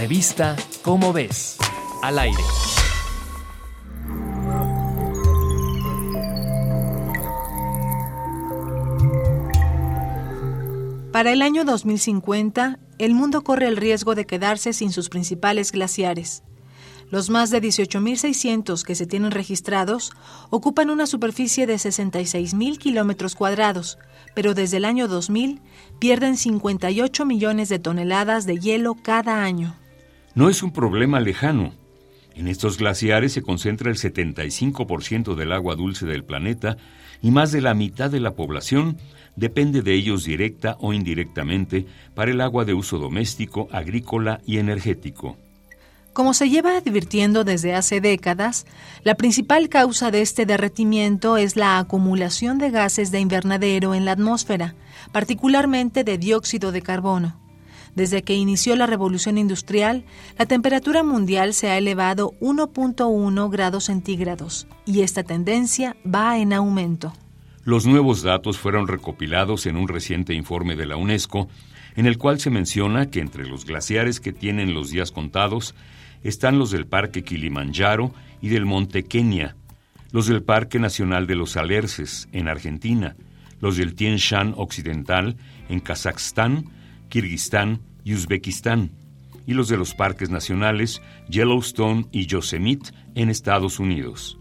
Revista Cómo ves, al aire. Para el año 2050, el mundo corre el riesgo de quedarse sin sus principales glaciares. Los más de 18.600 que se tienen registrados ocupan una superficie de 66.000 kilómetros cuadrados, pero desde el año 2000 pierden 58 millones de toneladas de hielo cada año. No es un problema lejano. En estos glaciares se concentra el 75% del agua dulce del planeta y más de la mitad de la población depende de ellos directa o indirectamente para el agua de uso doméstico, agrícola y energético. Como se lleva advirtiendo desde hace décadas, la principal causa de este derretimiento es la acumulación de gases de invernadero en la atmósfera, particularmente de dióxido de carbono. Desde que inició la revolución industrial, la temperatura mundial se ha elevado 1.1 grados centígrados y esta tendencia va en aumento. Los nuevos datos fueron recopilados en un reciente informe de la UNESCO, en el cual se menciona que entre los glaciares que tienen los días contados están los del Parque Kilimanjaro y del Monte Kenia, los del Parque Nacional de los Alerces, en Argentina, los del Tien Shan Occidental, en Kazajstán, Kirguistán y Uzbekistán, y los de los parques nacionales Yellowstone y Yosemite en Estados Unidos.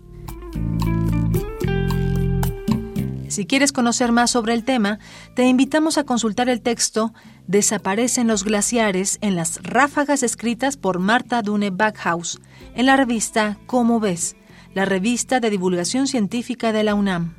Si quieres conocer más sobre el tema, te invitamos a consultar el texto Desaparecen los glaciares en las ráfagas escritas por Marta Dune Backhaus en la revista Cómo ves, la revista de divulgación científica de la UNAM.